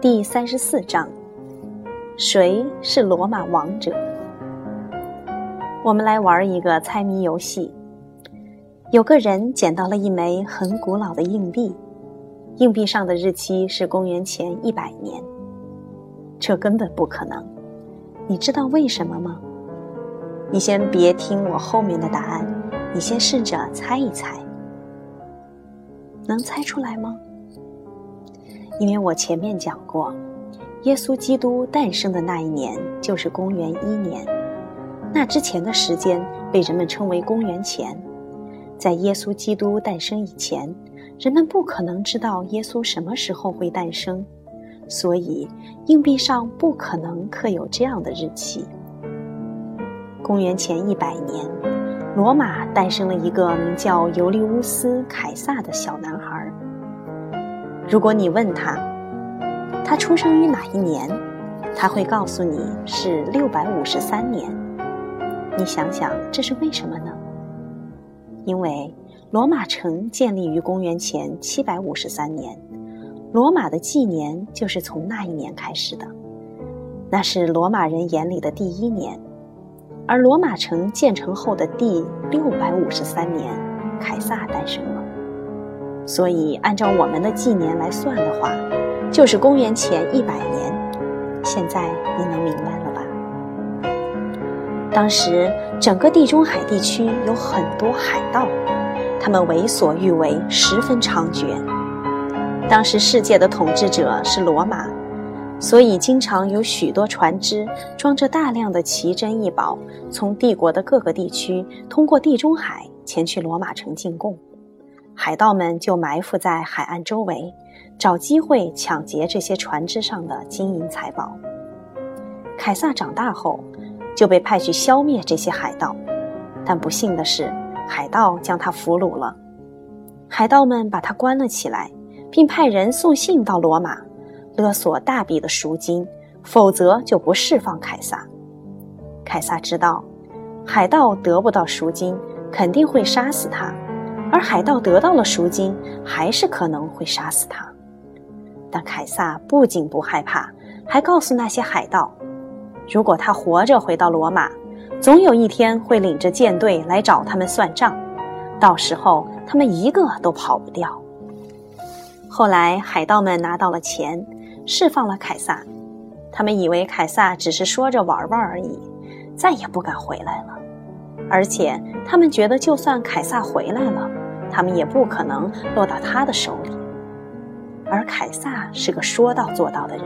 第三十四章：谁是罗马王者？我们来玩一个猜谜游戏。有个人捡到了一枚很古老的硬币，硬币上的日期是公元前一百年。这根本不可能。你知道为什么吗？你先别听我后面的答案，你先试着猜一猜。能猜出来吗？因为我前面讲过，耶稣基督诞生的那一年就是公元一年，那之前的时间被人们称为公元前。在耶稣基督诞生以前，人们不可能知道耶稣什么时候会诞生，所以硬币上不可能刻有这样的日期。公元前一百年，罗马诞生了一个名叫尤利乌斯·凯撒的小男孩。如果你问他，他出生于哪一年，他会告诉你是六百五十三年。你想想，这是为什么呢？因为罗马城建立于公元前七百五十三年，罗马的纪年就是从那一年开始的，那是罗马人眼里的第一年。而罗马城建成后的第六百五十三年，凯撒诞生了。所以按照我们的纪年来算的话，就是公元前一百年。现在你能明白了吧？当时，整个地中海地区有很多海盗，他们为所欲为，十分猖獗。当时世界的统治者是罗马，所以经常有许多船只装着大量的奇珍异宝，从帝国的各个地区通过地中海前去罗马城进贡。海盗们就埋伏在海岸周围，找机会抢劫这些船只上的金银财宝。凯撒长大后。就被派去消灭这些海盗，但不幸的是，海盗将他俘虏了。海盗们把他关了起来，并派人送信到罗马，勒索大笔的赎金，否则就不释放凯撒。凯撒知道，海盗得不到赎金，肯定会杀死他；而海盗得到了赎金，还是可能会杀死他。但凯撒不仅不害怕，还告诉那些海盗。如果他活着回到罗马，总有一天会领着舰队来找他们算账，到时候他们一个都跑不掉。后来海盗们拿到了钱，释放了凯撒，他们以为凯撒只是说着玩玩而已，再也不敢回来了。而且他们觉得，就算凯撒回来了，他们也不可能落到他的手里。而凯撒是个说到做到的人。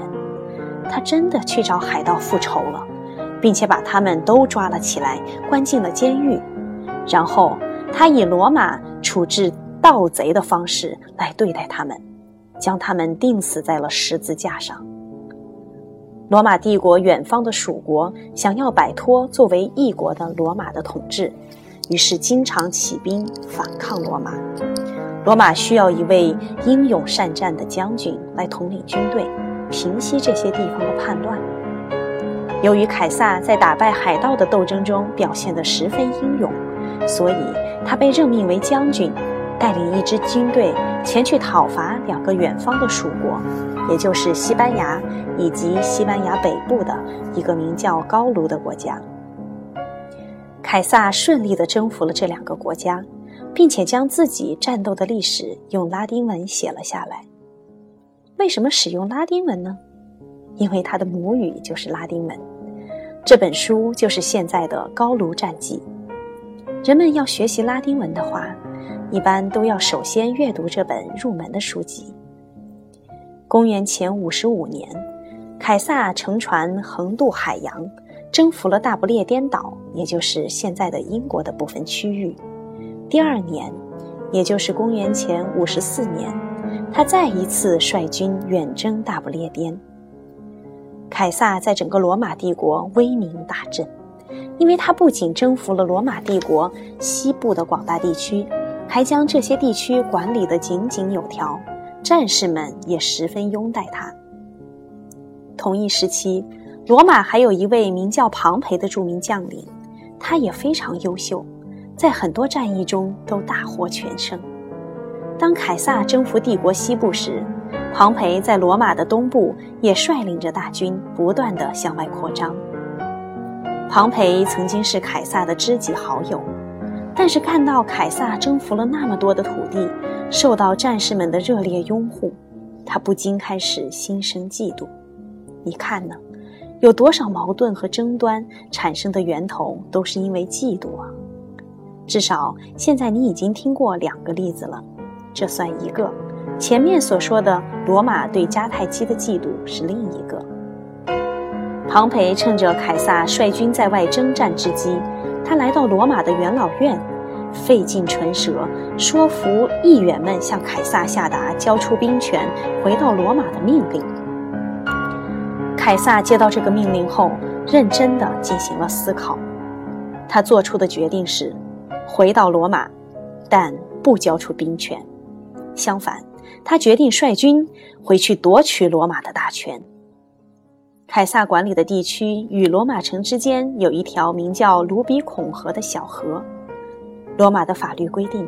他真的去找海盗复仇了，并且把他们都抓了起来，关进了监狱。然后他以罗马处置盗贼的方式来对待他们，将他们钉死在了十字架上。罗马帝国远方的属国想要摆脱作为异国的罗马的统治，于是经常起兵反抗罗马。罗马需要一位英勇善战的将军来统领军队。平息这些地方的叛乱。由于凯撒在打败海盗的斗争中表现得十分英勇，所以他被任命为将军，带领一支军队前去讨伐两个远方的属国，也就是西班牙以及西班牙北部的一个名叫高卢的国家。凯撒顺利地征服了这两个国家，并且将自己战斗的历史用拉丁文写了下来。为什么使用拉丁文呢？因为他的母语就是拉丁文。这本书就是现在的《高卢战记》。人们要学习拉丁文的话，一般都要首先阅读这本入门的书籍。公元前五十五年，凯撒乘船横渡海洋，征服了大不列颠岛，也就是现在的英国的部分区域。第二年，也就是公元前五十四年。他再一次率军远征大不列颠。凯撒在整个罗马帝国威名大振，因为他不仅征服了罗马帝国西部的广大地区，还将这些地区管理得井井有条，战士们也十分拥戴他。同一时期，罗马还有一位名叫庞培的著名将领，他也非常优秀，在很多战役中都大获全胜。当凯撒征服帝国西部时，庞培在罗马的东部也率领着大军不断的向外扩张。庞培曾经是凯撒的知己好友，但是看到凯撒征服了那么多的土地，受到战士们的热烈拥护，他不禁开始心生嫉妒。你看呢？有多少矛盾和争端产生的源头都是因为嫉妒啊！至少现在你已经听过两个例子了，这算一个。前面所说的罗马对迦太基的嫉妒是另一个。庞培趁着凯撒率军在外征战之机，他来到罗马的元老院，费尽唇舌说服议员们向凯撒下达交出兵权、回到罗马的命令。凯撒接到这个命令后，认真地进行了思考。他做出的决定是，回到罗马，但不交出兵权。相反，他决定率军回去夺取罗马的大权。凯撒管理的地区与罗马城之间有一条名叫卢比孔河的小河。罗马的法律规定，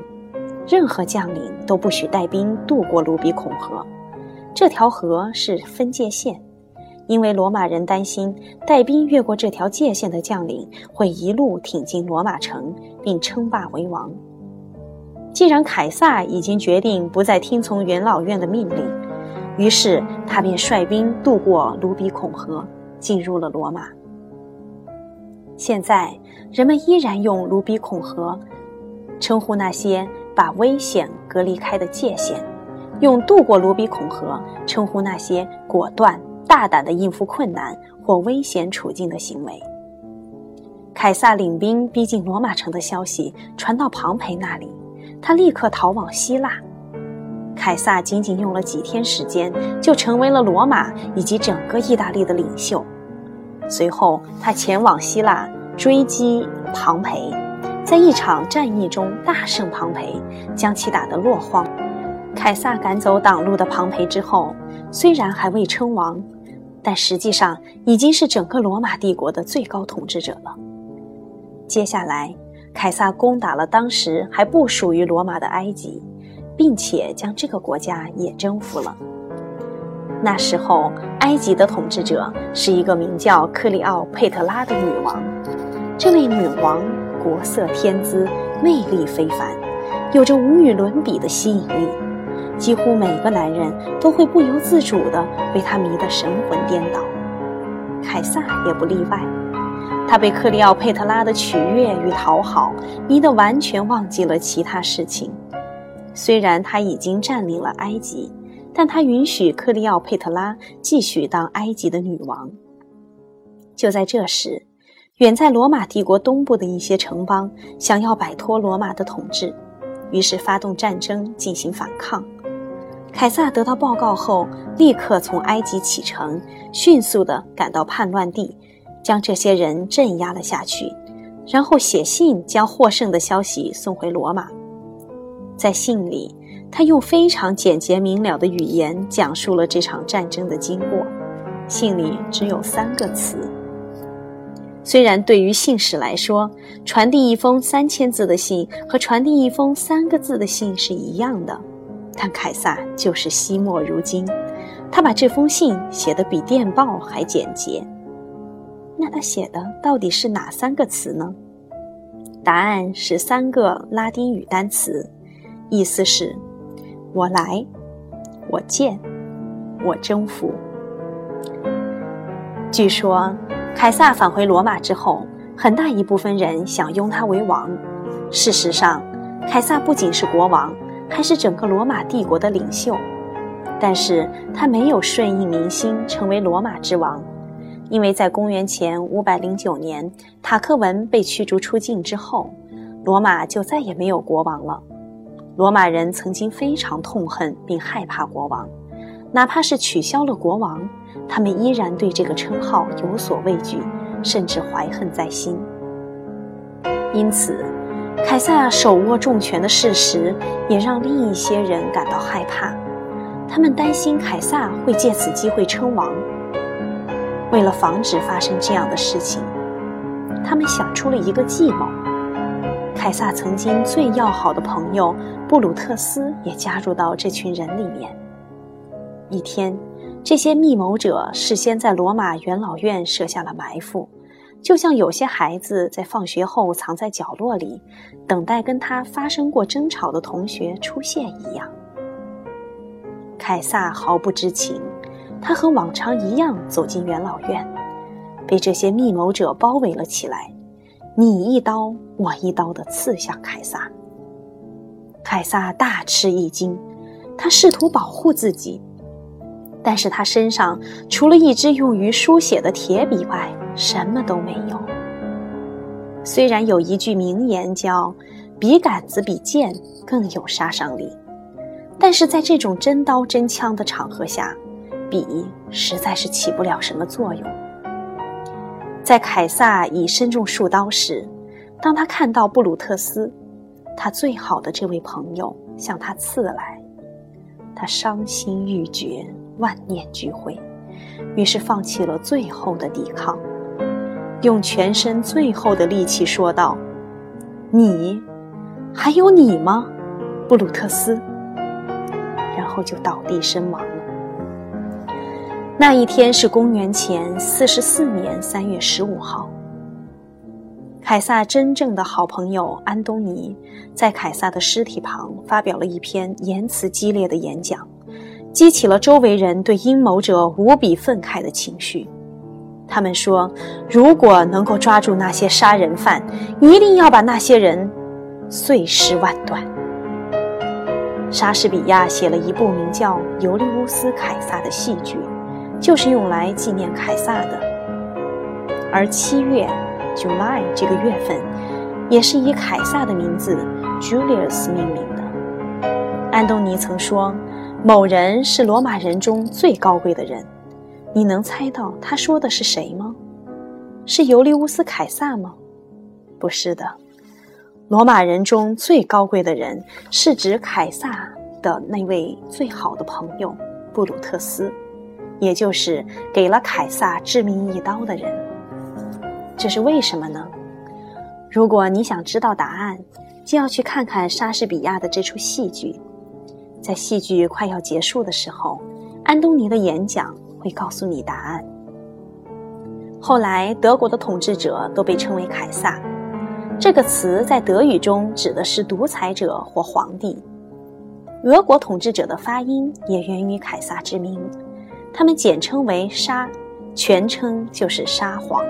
任何将领都不许带兵渡过卢比孔河。这条河是分界线。因为罗马人担心带兵越过这条界限的将领会一路挺进罗马城并称霸为王。既然凯撒已经决定不再听从元老院的命令，于是他便率兵渡过卢比孔河，进入了罗马。现在人们依然用卢比孔河称呼那些把危险隔离开的界限，用渡过卢比孔河称呼那些果断。大胆的应付困难或危险处境的行为。凯撒领兵逼近罗马城的消息传到庞培那里，他立刻逃往希腊。凯撒仅仅用了几天时间，就成为了罗马以及整个意大利的领袖。随后，他前往希腊追击庞培，在一场战役中大胜庞培，将其打得落荒。凯撒赶走挡路的庞培之后，虽然还未称王。但实际上已经是整个罗马帝国的最高统治者了。接下来，凯撒攻打了当时还不属于罗马的埃及，并且将这个国家也征服了。那时候，埃及的统治者是一个名叫克里奥佩特拉的女王。这位女王国色天姿，魅力非凡，有着无与伦比的吸引力。几乎每个男人都会不由自主地被她迷得神魂颠倒，凯撒也不例外。他被克里奥佩特拉的取悦与讨好迷得完全忘记了其他事情。虽然他已经占领了埃及，但他允许克里奥佩特拉继续当埃及的女王。就在这时，远在罗马帝国东部的一些城邦想要摆脱罗马的统治，于是发动战争进行反抗。凯撒得到报告后，立刻从埃及启程，迅速地赶到叛乱地，将这些人镇压了下去，然后写信将获胜的消息送回罗马。在信里，他用非常简洁明了的语言讲述了这场战争的经过。信里只有三个词。虽然对于信使来说，传递一封三千字的信和传递一封三个字的信是一样的。但凯撒就是惜墨如金，他把这封信写得比电报还简洁。那他写的到底是哪三个词呢？答案是三个拉丁语单词，意思是：我来，我见，我征服。据说，凯撒返回罗马之后，很大一部分人想拥他为王。事实上，凯撒不仅是国王。还是整个罗马帝国的领袖，但是他没有顺应民心成为罗马之王，因为在公元前五百零九年塔克文被驱逐出境之后，罗马就再也没有国王了。罗马人曾经非常痛恨并害怕国王，哪怕是取消了国王，他们依然对这个称号有所畏惧，甚至怀恨在心。因此。凯撒手握重权的事实，也让另一些人感到害怕。他们担心凯撒会借此机会称王。为了防止发生这样的事情，他们想出了一个计谋。凯撒曾经最要好的朋友布鲁特斯也加入到这群人里面。一天，这些密谋者事先在罗马元老院设下了埋伏，就像有些孩子在放学后藏在角落里，等待跟他发生过争吵的同学出现一样。凯撒毫不知情，他和往常一样走进元老院，被这些密谋者包围了起来，你一刀我一刀地刺向凯撒。凯撒大吃一惊，他试图保护自己。但是他身上除了一支用于书写的铁笔外，什么都没有。虽然有一句名言叫“笔杆子比剑更有杀伤力”，但是在这种真刀真枪的场合下，笔实在是起不了什么作用。在凯撒已身中数刀时，当他看到布鲁特斯，他最好的这位朋友向他刺来，他伤心欲绝。万念俱灰，于是放弃了最后的抵抗，用全身最后的力气说道：“你，还有你吗，布鲁特斯？”然后就倒地身亡了。那一天是公元前四十四年三月十五号。凯撒真正的好朋友安东尼在凯撒的尸体旁发表了一篇言辞激烈的演讲。激起了周围人对阴谋者无比愤慨的情绪。他们说：“如果能够抓住那些杀人犯，一定要把那些人碎尸万段。”莎士比亚写了一部名叫《尤利乌斯·凯撒》的戏剧，就是用来纪念凯撒的。而七月 （July） 这个月份，也是以凯撒的名字 Julius 命名的。安东尼曾说。某人是罗马人中最高贵的人，你能猜到他说的是谁吗？是尤利乌斯·凯撒吗？不是的，罗马人中最高贵的人是指凯撒的那位最好的朋友布鲁特斯，也就是给了凯撒致命一刀的人。这是为什么呢？如果你想知道答案，就要去看看莎士比亚的这出戏剧。在戏剧快要结束的时候，安东尼的演讲会告诉你答案。后来，德国的统治者都被称为凯撒，这个词在德语中指的是独裁者或皇帝。俄国统治者的发音也源于凯撒之名，他们简称为沙，全称就是沙皇。